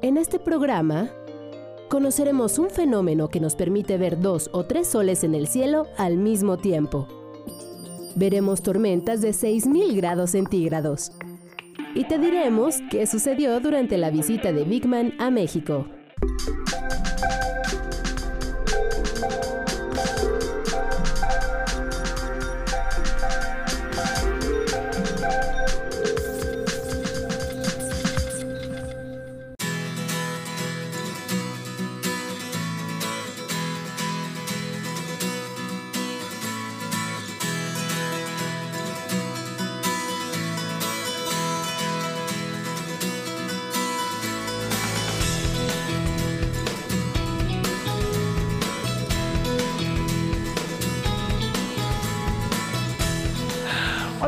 En este programa conoceremos un fenómeno que nos permite ver dos o tres soles en el cielo al mismo tiempo. Veremos tormentas de 6.000 grados centígrados. Y te diremos qué sucedió durante la visita de Big Man a México.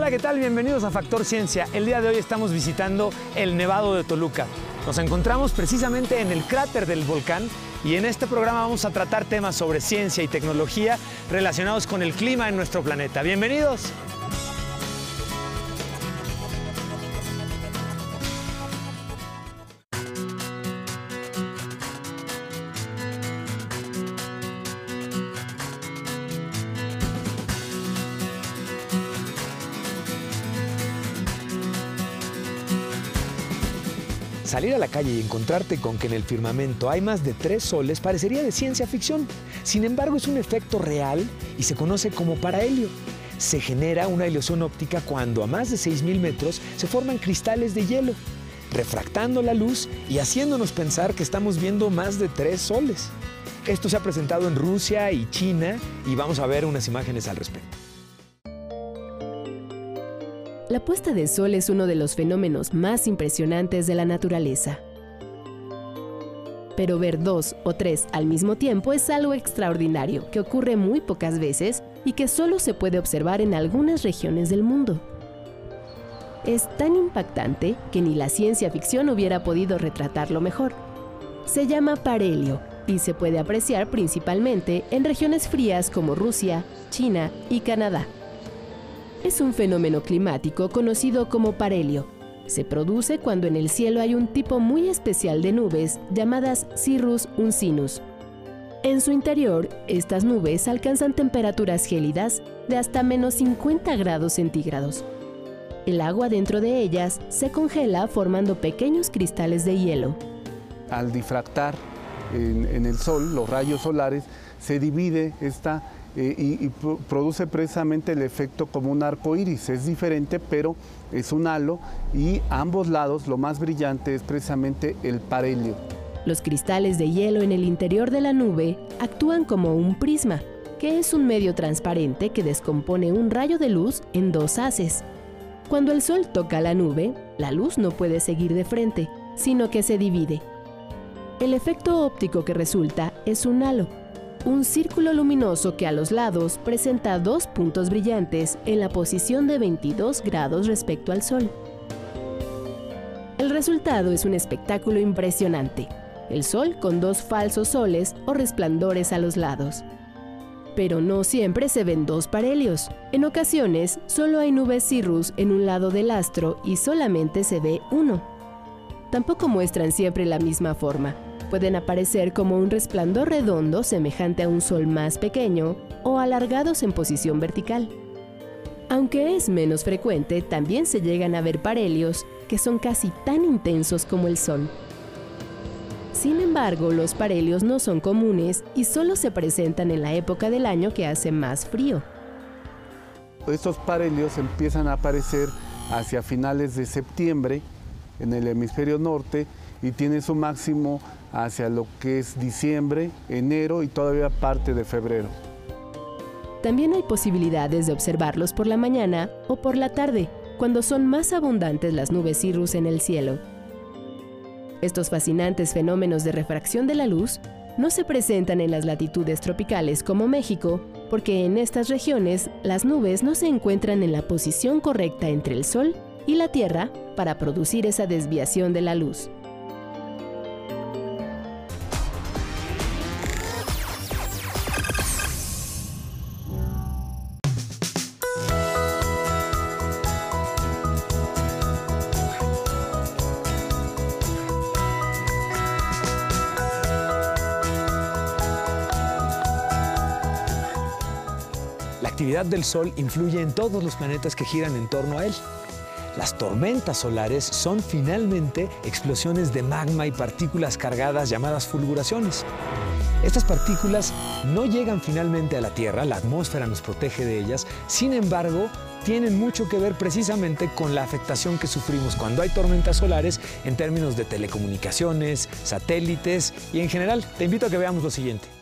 Hola, ¿qué tal? Bienvenidos a Factor Ciencia. El día de hoy estamos visitando el Nevado de Toluca. Nos encontramos precisamente en el cráter del volcán y en este programa vamos a tratar temas sobre ciencia y tecnología relacionados con el clima en nuestro planeta. Bienvenidos. Calle y encontrarte con que en el firmamento hay más de tres soles parecería de ciencia ficción. Sin embargo, es un efecto real y se conoce como parahelio. Se genera una ilusión óptica cuando a más de 6.000 metros se forman cristales de hielo, refractando la luz y haciéndonos pensar que estamos viendo más de tres soles. Esto se ha presentado en Rusia y China y vamos a ver unas imágenes al respecto. La puesta de sol es uno de los fenómenos más impresionantes de la naturaleza. Pero ver dos o tres al mismo tiempo es algo extraordinario que ocurre muy pocas veces y que solo se puede observar en algunas regiones del mundo. Es tan impactante que ni la ciencia ficción hubiera podido retratarlo mejor. Se llama parhelio y se puede apreciar principalmente en regiones frías como Rusia, China y Canadá. Es un fenómeno climático conocido como parhelio. Se produce cuando en el cielo hay un tipo muy especial de nubes llamadas cirrus uncinus. En su interior, estas nubes alcanzan temperaturas gélidas de hasta menos 50 grados centígrados. El agua dentro de ellas se congela formando pequeños cristales de hielo. Al difractar en, en el sol, los rayos solares, se divide esta eh, y, y pro- produce precisamente el efecto como un arco iris. Es diferente, pero es un halo y a ambos lados lo más brillante es precisamente el parhelio. Los cristales de hielo en el interior de la nube actúan como un prisma, que es un medio transparente que descompone un rayo de luz en dos haces. Cuando el sol toca la nube, la luz no puede seguir de frente, sino que se divide. El efecto óptico que resulta es un halo, un círculo luminoso que a los lados presenta dos puntos brillantes en la posición de 22 grados respecto al sol. El resultado es un espectáculo impresionante. El sol con dos falsos soles o resplandores a los lados. Pero no siempre se ven dos parhelios. En ocasiones, solo hay nubes cirrus en un lado del astro y solamente se ve uno. Tampoco muestran siempre la misma forma. Pueden aparecer como un resplandor redondo semejante a un sol más pequeño o alargados en posición vertical. Aunque es menos frecuente, también se llegan a ver parhelios que son casi tan intensos como el Sol. Sin embargo, los parhelios no son comunes y solo se presentan en la época del año que hace más frío. Estos parhelios empiezan a aparecer hacia finales de septiembre en el hemisferio norte y tiene su máximo hacia lo que es diciembre, enero y todavía parte de febrero. También hay posibilidades de observarlos por la mañana o por la tarde, cuando son más abundantes las nubes cirrus en el cielo. Estos fascinantes fenómenos de refracción de la luz no se presentan en las latitudes tropicales como México, porque en estas regiones las nubes no se encuentran en la posición correcta entre el Sol y la Tierra para producir esa desviación de la luz. Actividad del Sol influye en todos los planetas que giran en torno a él. Las tormentas solares son finalmente explosiones de magma y partículas cargadas llamadas fulguraciones. Estas partículas no llegan finalmente a la Tierra, la atmósfera nos protege de ellas, sin embargo, tienen mucho que ver precisamente con la afectación que sufrimos cuando hay tormentas solares en términos de telecomunicaciones, satélites y en general. Te invito a que veamos lo siguiente.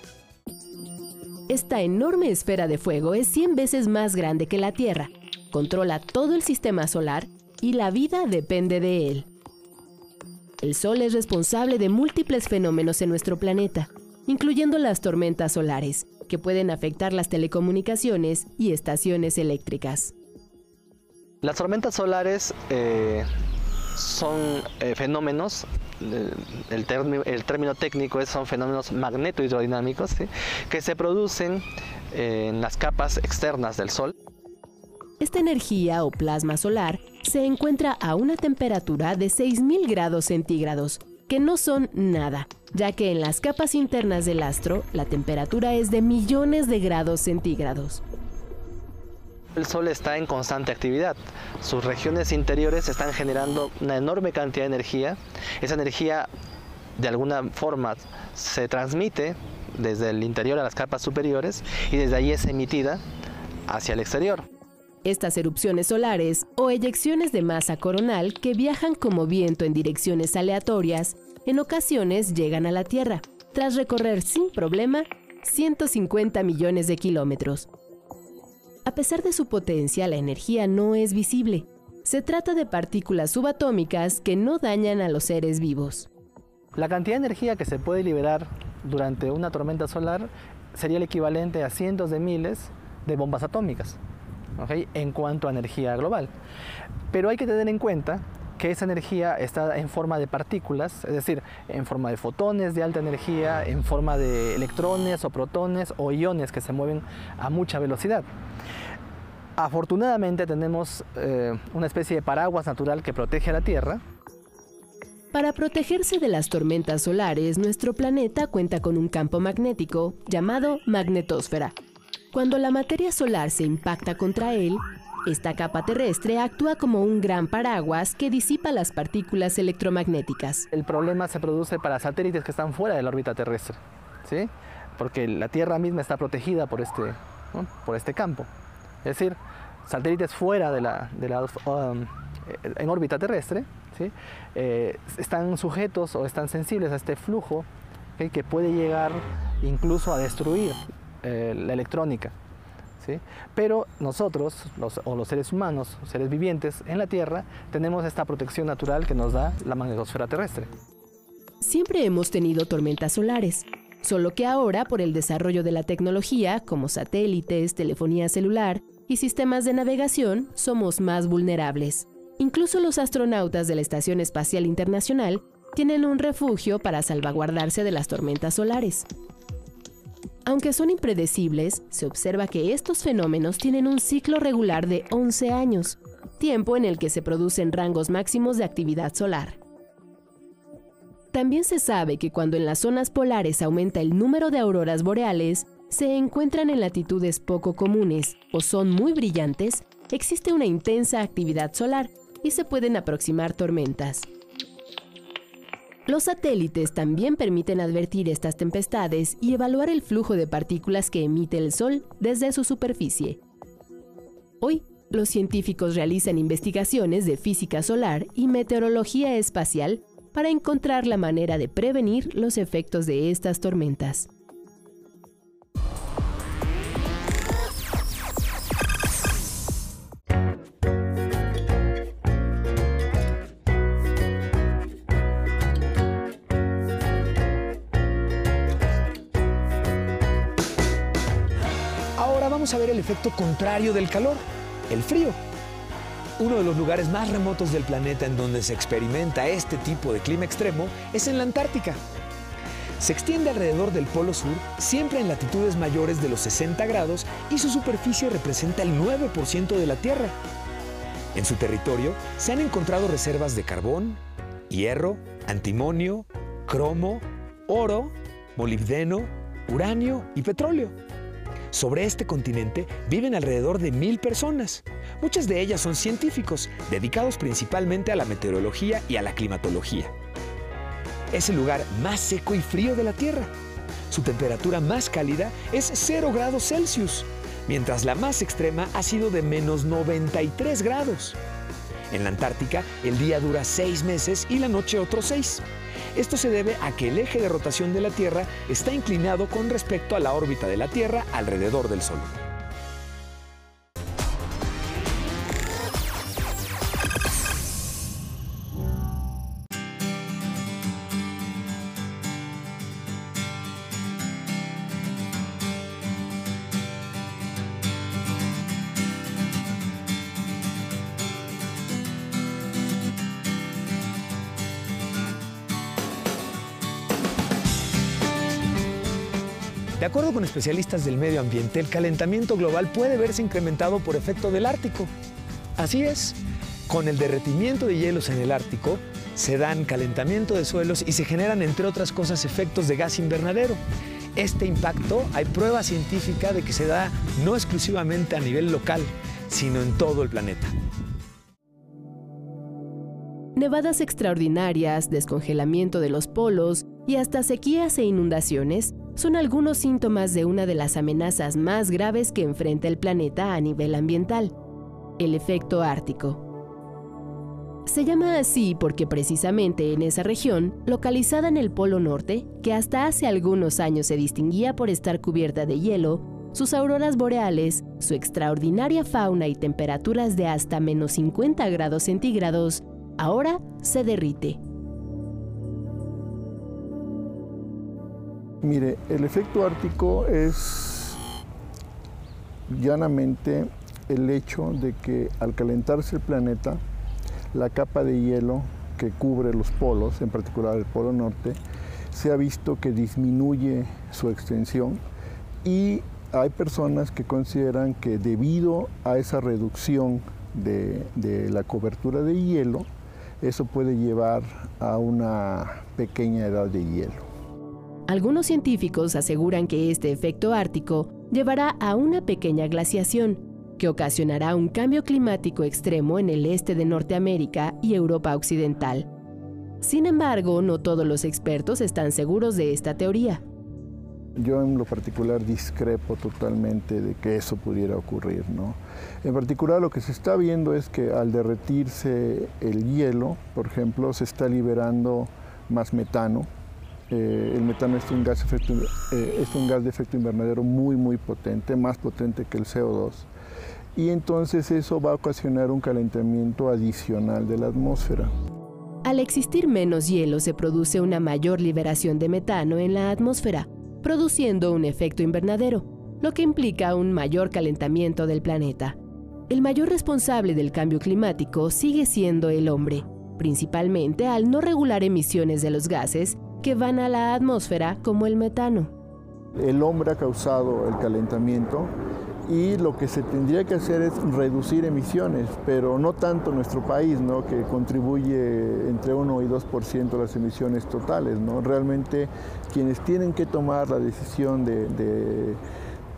Esta enorme esfera de fuego es 100 veces más grande que la Tierra, controla todo el sistema solar y la vida depende de él. El Sol es responsable de múltiples fenómenos en nuestro planeta, incluyendo las tormentas solares, que pueden afectar las telecomunicaciones y estaciones eléctricas. Las tormentas solares eh, son eh, fenómenos, eh, el, término técnico es, son fenómenos magneto-hidrodinámicos que se producen en las capas externas del Sol. Esta energía o plasma solar se encuentra a una temperatura de 6.000 grados centígrados, que no son nada, ya que en las capas internas del astro la temperatura es de millones de grados centígrados. El Sol está en constante actividad. Sus regiones interiores están generando una enorme cantidad de energía. Esa energía de alguna forma se transmite desde el interior a las capas superiores y desde ahí es emitida hacia el exterior. Estas erupciones solares o eyecciones de masa coronal que viajan como viento en direcciones aleatorias, en ocasiones llegan a la Tierra, tras recorrer sin problema 150 millones de kilómetros. A pesar de su potencia, la energía no es visible. Se trata de partículas subatómicas que no dañan a los seres vivos. La cantidad de energía que se puede liberar durante una tormenta solar sería el equivalente a cientos de miles de bombas atómicas en cuanto a energía global. Pero hay que tener en cuenta que esa energía está en forma de partículas, es decir, en forma de fotones de alta energía, en forma de electrones o protones o iones que se mueven a mucha velocidad. Afortunadamente tenemos eh, una especie de paraguas natural que protege a la Tierra. Para protegerse de las tormentas solares, nuestro planeta cuenta con un campo magnético llamado magnetosfera, cuando la materia solar se impacta contra él, esta capa terrestre actúa como un gran paraguas que disipa las partículas electromagnéticas. El problema se produce para satélites que están fuera de la órbita terrestre, ¿sí? porque la Tierra misma está protegida por este, por este campo. Es decir, satélites fuera de la, de la um, en órbita terrestre ¿sí? Eh, están sujetos o están sensibles a este flujo que puede llegar incluso a destruir eh, la electrónica. Pero nosotros, o los seres humanos, seres vivientes en la Tierra, tenemos esta protección natural que nos da la magnetosfera terrestre. Siempre hemos tenido tormentas solares, solo que ahora por el desarrollo de la tecnología, como satélites, telefonía celular y sistemas de navegación, somos más vulnerables. Incluso los astronautas de la Estación Espacial Internacional tienen un refugio para salvaguardarse de las tormentas solares. Aunque son impredecibles, se observa que estos fenómenos tienen un ciclo regular de 11 años, tiempo en el que se producen rangos máximos de actividad solar. También se sabe que cuando en las zonas polares aumenta el número de auroras boreales, se encuentran en latitudes poco comunes o son muy brillantes, existe una intensa actividad solar y se pueden aproximar tormentas. Los satélites también permiten advertir estas tempestades y evaluar el flujo de partículas que emite el Sol desde su superficie. Hoy, los científicos realizan investigaciones de física solar y meteorología espacial para encontrar la manera de prevenir los efectos de estas tormentas. Vamos a ver el efecto contrario del calor, el frío. Uno de los lugares más remotos del planeta en donde se experimenta este tipo de clima extremo es en la Antártica. Se extiende alrededor del Polo Sur, siempre en latitudes mayores de los 60 grados y su superficie representa el 9% de la Tierra. En su territorio se han encontrado reservas de carbón, hierro, antimonio, cromo, oro, molibdeno, uranio y petróleo. Sobre este continente viven alrededor de mil personas. Muchas de ellas son científicos, dedicados principalmente a la meteorología y a la climatología. Es el lugar más seco y frío de la Tierra. Su temperatura más cálida es 0 grados Celsius, mientras la más extrema ha sido de menos 93 grados. En la Antártica, el día dura 6 meses y la noche otros 6. Esto se debe a que el eje de rotación de la Tierra está inclinado con respecto a la órbita de la Tierra alrededor del Sol. Acuerdo con especialistas del medio ambiente, el calentamiento global puede verse incrementado por efecto del Ártico. Así es, con el derretimiento de hielos en el Ártico, se dan calentamiento de suelos y se generan, entre otras cosas, efectos de gas invernadero. Este impacto hay prueba científica de que se da no exclusivamente a nivel local, sino en todo el planeta. Nevadas extraordinarias, descongelamiento de los polos y hasta sequías e inundaciones son algunos síntomas de una de las amenazas más graves que enfrenta el planeta a nivel ambiental, el efecto ártico. Se llama así porque precisamente en esa región, localizada en el Polo Norte, que hasta hace algunos años se distinguía por estar cubierta de hielo, sus auroras boreales, su extraordinaria fauna y temperaturas de hasta menos 50 grados centígrados, ahora se derrite. Mire, el efecto ártico es llanamente el hecho de que al calentarse el planeta, la capa de hielo que cubre los polos, en particular el polo norte, se ha visto que disminuye su extensión y hay personas que consideran que debido a esa reducción de, la cobertura de hielo, eso puede llevar a una pequeña edad de hielo. Algunos científicos aseguran que este efecto ártico llevará a una pequeña glaciación, que ocasionará un cambio climático extremo en el este de Norteamérica y Europa Occidental. Sin embargo, no todos los expertos están seguros de esta teoría. Yo en lo particular discrepo totalmente de que eso pudiera ocurrir. ¿no? En particular lo que se está viendo es que al derretirse el hielo, por ejemplo, se está liberando más metano, eh, el metano es un, gas eh, es un gas de efecto invernadero muy, muy potente, más potente que el CO2. Y entonces eso va a ocasionar un calentamiento adicional de la atmósfera. Al existir menos hielo se produce una mayor liberación de metano en la atmósfera, produciendo un efecto invernadero, lo que implica un mayor calentamiento del planeta. El mayor responsable del cambio climático sigue siendo el hombre, principalmente al no regular emisiones de los gases que van a la atmósfera como el metano. El hombre ha causado el calentamiento y lo que se tendría que hacer es reducir emisiones, pero no tanto nuestro país, ¿no? que contribuye entre 1 y 2% de las emisiones totales. ¿no? Realmente quienes tienen que tomar la decisión de, de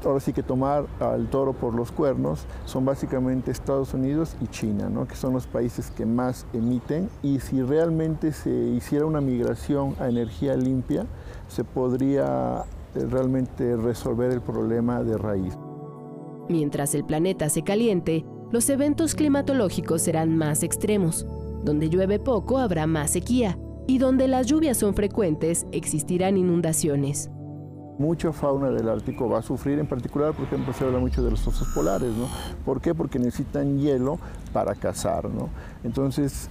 ahora sí que tomar al toro por los cuernos son básicamente Estados Unidos y China, ¿no? que son los países que más emiten y si realmente se hiciera una migración a energía limpia, se podría eh, realmente resolver el problema de raíz. Mientras el planeta se caliente, los eventos climatológicos serán más extremos. Donde llueve poco habrá más sequía y donde las lluvias son frecuentes existirán inundaciones mucha fauna del Ártico va a sufrir, en particular, por ejemplo, se habla mucho de los osos polares, ¿no? ¿Por qué? Porque necesitan hielo para cazar, ¿no? Entonces,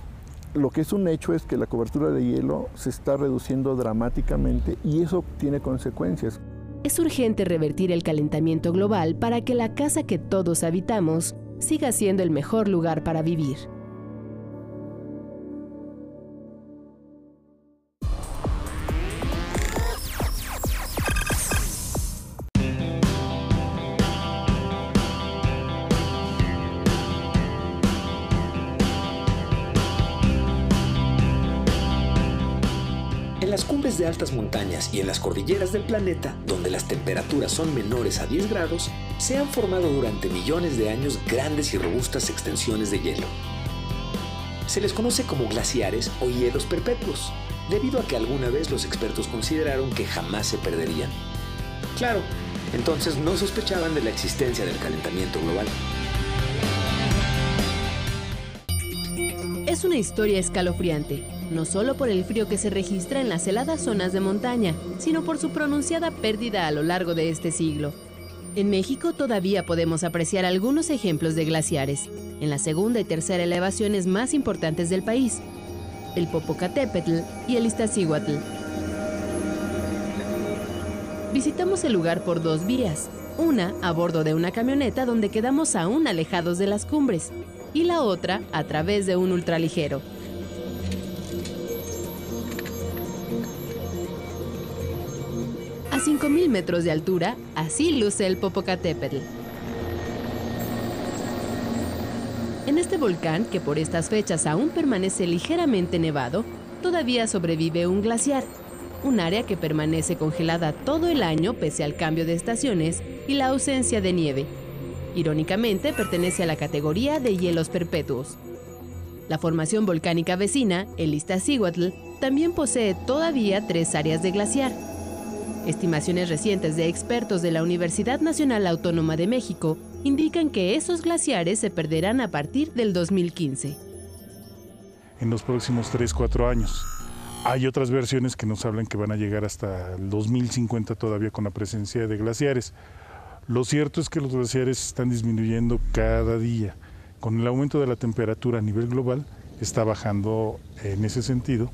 lo que es un hecho es que la cobertura de hielo se está reduciendo dramáticamente y eso tiene consecuencias. Es urgente revertir el calentamiento global para que la casa que todos habitamos siga siendo el mejor lugar para vivir. Las cumbres de altas montañas y en las cordilleras del planeta, donde las temperaturas son menores a 10 grados, se han formado durante millones de años grandes y robustas extensiones de hielo. Se les conoce como glaciares o hielos perpetuos, debido a que alguna vez los expertos consideraron que jamás se perderían. Claro, entonces no sospechaban de la existencia del calentamiento global. Es una historia escalofriante, no solo por el frío que se registra en las heladas zonas de montaña, sino por su pronunciada pérdida a lo largo de este siglo. En México todavía podemos apreciar algunos ejemplos de glaciares, en la segunda y tercera elevaciones más importantes del país, el Popocatépetl y el Iztaccíhuatl. Visitamos el lugar por dos vías, una a bordo de una camioneta donde quedamos aún alejados de las cumbres, y la otra a través de un ultraligero. A 5.000 metros de altura, así luce el Popocatépetl. En este volcán, que por estas fechas aún permanece ligeramente nevado, todavía sobrevive un glaciar, un área que permanece congelada todo el año pese al cambio de estaciones y la ausencia de nieve. Irónicamente, pertenece a la categoría de hielos perpetuos. La formación volcánica vecina, el Iztaccíhuatl, también posee todavía tres áreas de glaciar. Estimaciones recientes de expertos de la Universidad Nacional Autónoma de México indican que esos glaciares se perderán a partir del 2015. En los próximos 3-4 años. Hay otras versiones que nos hablan que van a llegar hasta el 2050 todavía con la presencia de glaciares. Lo cierto es que los glaciares están disminuyendo cada día. Con el aumento de la temperatura a nivel global está bajando en ese sentido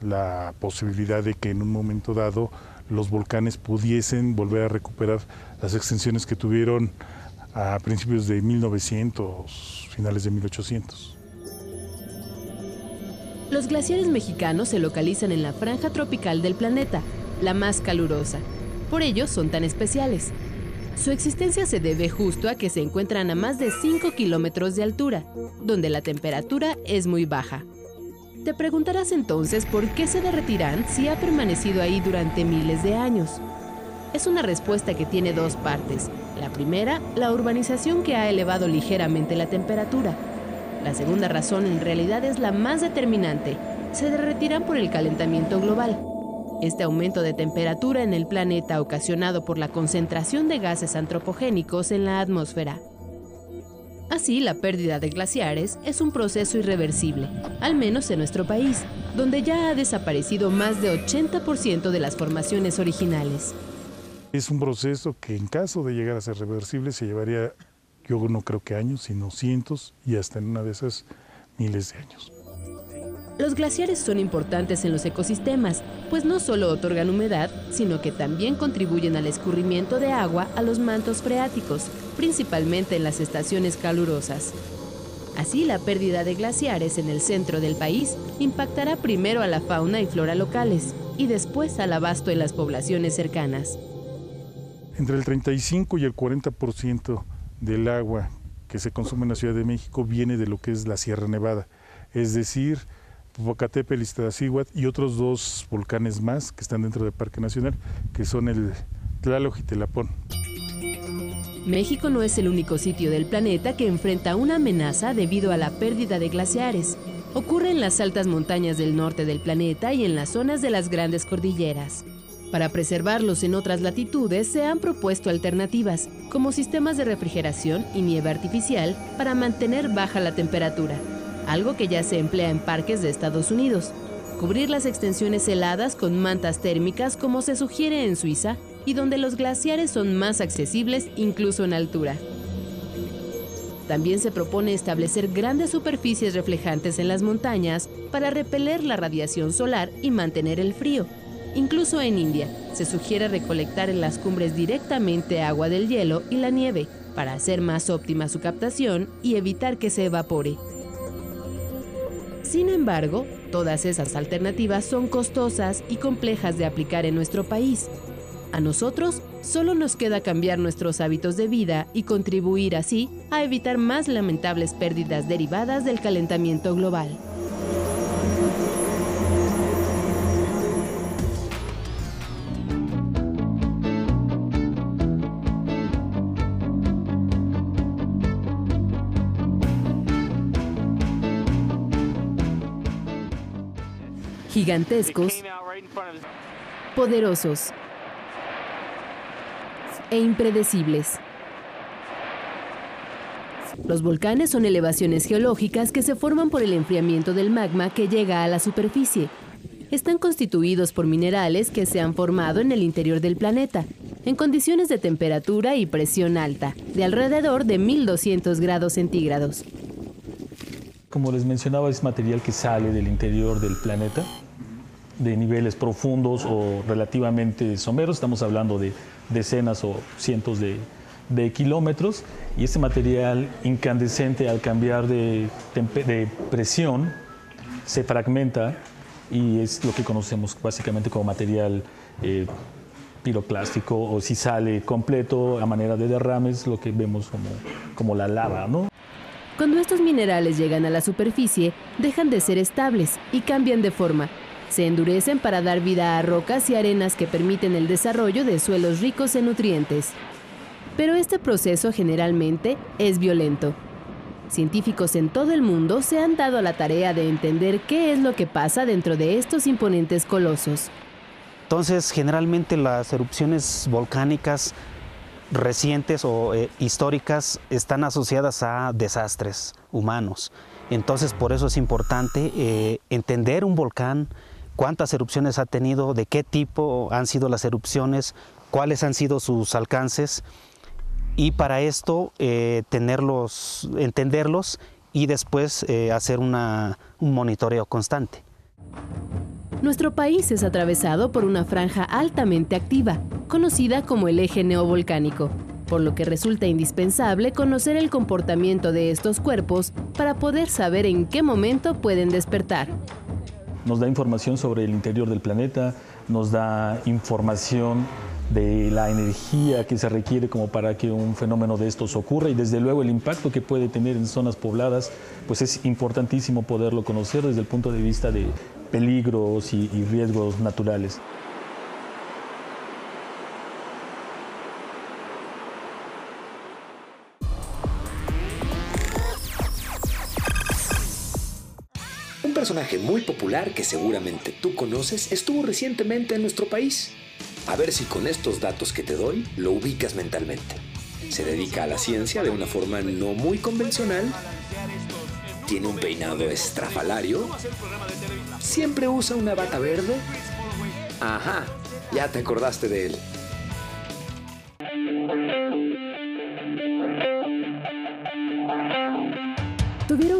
la posibilidad de que en un momento dado los volcanes pudiesen volver a recuperar las extensiones que tuvieron a principios de 1900, finales de 1800. Los glaciares mexicanos se localizan en la franja tropical del planeta, la más calurosa. Por ello son tan especiales. Su existencia se debe justo a que se encuentran a más de 5 kilómetros de altura, donde la temperatura es muy baja. Te preguntarás entonces por qué se derretirán si ha permanecido ahí durante miles de años. Es una respuesta que tiene dos partes. La primera, la urbanización que ha elevado ligeramente la temperatura. La segunda razón en realidad es la más determinante. Se derretirán por el calentamiento global. Este aumento de temperatura en el planeta ocasionado por la concentración de gases antropogénicos en la atmósfera. Así, la pérdida de glaciares es un proceso irreversible, al menos en nuestro país, donde ya ha desaparecido más de 80% de las formaciones originales. Es un proceso que en caso de llegar a ser reversible se llevaría, yo no creo que años, sino cientos y hasta en una de esas miles de años. Los glaciares son importantes en los ecosistemas, pues no solo otorgan humedad, sino que también contribuyen al escurrimiento de agua a los mantos freáticos, principalmente en las estaciones calurosas. Así, la pérdida de glaciares en el centro del país impactará primero a la fauna y flora locales y después al abasto en las poblaciones cercanas. Entre el 35 y el 40% del agua que se consume en la Ciudad de México viene de lo que es la Sierra Nevada, es decir, Popocatépetl, Iztaccíhuatl y otros dos volcanes más que están dentro del Parque Nacional, que son el Tlaloc y Telapón. México no es el único sitio del planeta que enfrenta una amenaza debido a la pérdida de glaciares. Ocurre en las altas montañas del norte del planeta y en las zonas de las grandes cordilleras. Para preservarlos en otras latitudes se han propuesto alternativas, como sistemas de refrigeración y nieve artificial para mantener baja la temperatura algo que ya se emplea en parques de Estados Unidos. Cubrir las extensiones heladas con mantas térmicas como se sugiere en Suiza y donde los glaciares son más accesibles incluso en altura. También se propone establecer grandes superficies reflejantes en las montañas para repeler la radiación solar y mantener el frío. Incluso en India, se sugiere recolectar en las cumbres directamente agua del hielo y la nieve para hacer más óptima su captación y evitar que se evapore. Sin embargo, todas esas alternativas son costosas y complejas de aplicar en nuestro país. A nosotros solo nos queda cambiar nuestros hábitos de vida y contribuir así a evitar más lamentables pérdidas derivadas del calentamiento global. Gigantescos, poderosos e impredecibles. Los volcanes son elevaciones geológicas que se forman por el enfriamiento del magma que llega a la superficie. Están constituidos por minerales que se han formado en el interior del planeta, en condiciones de temperatura y presión alta, de alrededor de 1200 grados centígrados. Como les mencionaba, es material que sale del interior del planeta, de niveles profundos o relativamente someros, estamos hablando de decenas o cientos de, kilómetros, y este material incandescente al cambiar de, presión se fragmenta y es lo que conocemos básicamente como material eh, piroclástico o si sale completo a manera de derrames, lo que vemos como, como la lava, ¿no? Cuando estos minerales llegan a la superficie, dejan de ser estables y cambian de forma. Se endurecen para dar vida a rocas y arenas que permiten el desarrollo de suelos ricos en nutrientes. Pero este proceso generalmente es violento. Científicos en todo el mundo se han dado a la tarea de entender qué es lo que pasa dentro de estos imponentes colosos. Entonces, generalmente las erupciones volcánicas recientes o eh, históricas están asociadas a desastres humanos. Entonces por eso es importante eh, entender un volcán, cuántas erupciones ha tenido, de qué tipo han sido las erupciones, cuáles han sido sus alcances y para esto eh, tenerlos, entenderlos y después hacer un monitoreo constante. Nuestro país es atravesado por una franja altamente activa, conocida como el eje neovolcánico, por lo que resulta indispensable conocer el comportamiento de estos cuerpos para poder saber en qué momento pueden despertar. Nos da información sobre el interior del planeta, nos da información de la energía que se requiere como para que un fenómeno de estos ocurra y desde luego el impacto que puede tener en zonas pobladas, pues es importantísimo poderlo conocer desde el punto de vista de peligros y, riesgos naturales. Personaje muy popular que seguramente tú conoces estuvo recientemente en nuestro país. A ver si con estos datos que te doy lo ubicas mentalmente. Se dedica a la ciencia de una forma no muy convencional tiene un peinado estrafalario, siempre usa una bata verde. Ajá, ya te acordaste de él.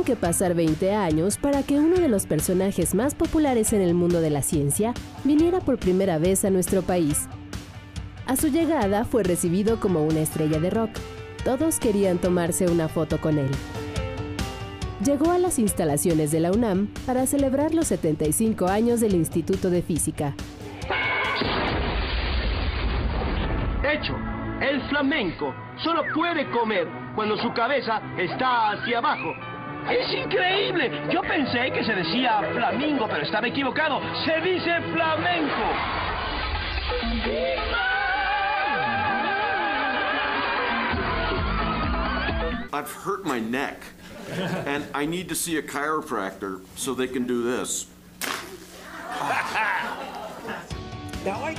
Que pasar 20 años para que uno de los personajes más populares en el mundo de la ciencia viniera por primera vez a nuestro país. A su llegada fue recibido como una estrella de rock. Todos querían tomarse una foto con él llegó a las instalaciones de la UNAM para celebrar los 75 años del Instituto de Física. Hecho, el flamenco solo puede comer cuando su cabeza está hacia abajo. ¡Es increíble! Yo pensé que se decía flamingo, pero estaba equivocado. Se dice flamenco. I've hurt my neck. and I need to see a chiropractor so they can do this.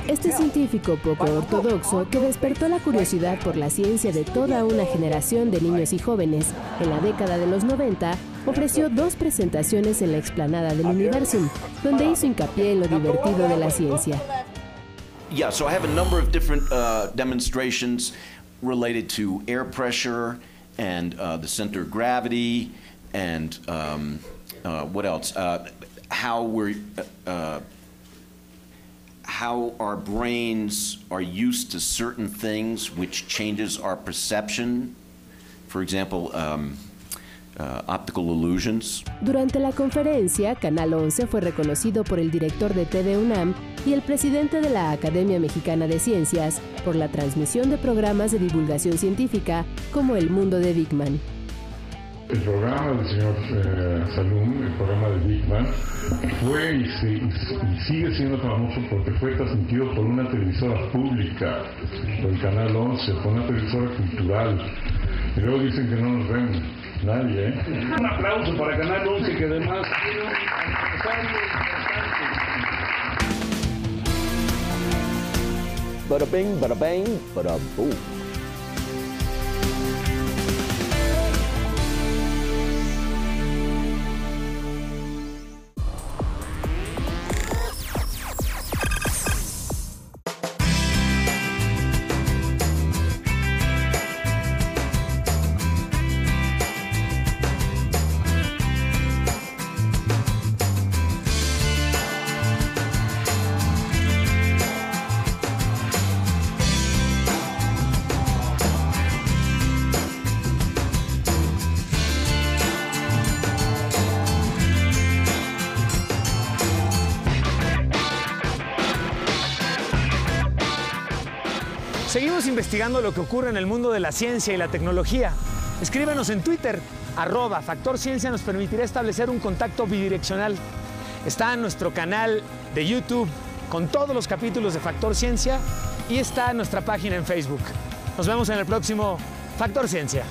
Este científico poco ortodoxo que despertó la curiosidad por la ciencia de toda una generación de niños y jóvenes en la década de los 90 ofreció dos presentaciones en la explanada del Universum, donde hizo hincapié en lo divertido de la ciencia. Yeah, so I have a number of different uh, demonstrations related to air pressure and uh, the center of gravity, and um, uh, what else? Uh, how we're uh, how our brains are used to certain things, which changes our perception. For example. Um, Uh, optical illusions. Durante la conferencia, Canal 11 fue reconocido por el director de TV UNAM y el presidente de la Academia Mexicana de Ciencias por la transmisión de programas de divulgación científica como El Mundo de Big Man. El programa del señor eh, Salum, el programa de Big Man, fue y, sigue siendo famoso porque fue transmitido por una televisora pública, por el Canal 11, por una televisora cultural. Y luego dicen que no nos ven Nadie, ¿eh? Un aplauso para Canal 11 que además tiene un importante. Bada bing, bada bang, bada boom. Investigando lo que ocurre en el mundo de la ciencia y la tecnología. Escríbanos en Twitter, arroba Factor Ciencia nos permitirá establecer un contacto bidireccional. Está en nuestro canal de YouTube con todos los capítulos de Factor Ciencia y está nuestra página en Facebook. Nos vemos en el próximo Factor Ciencia.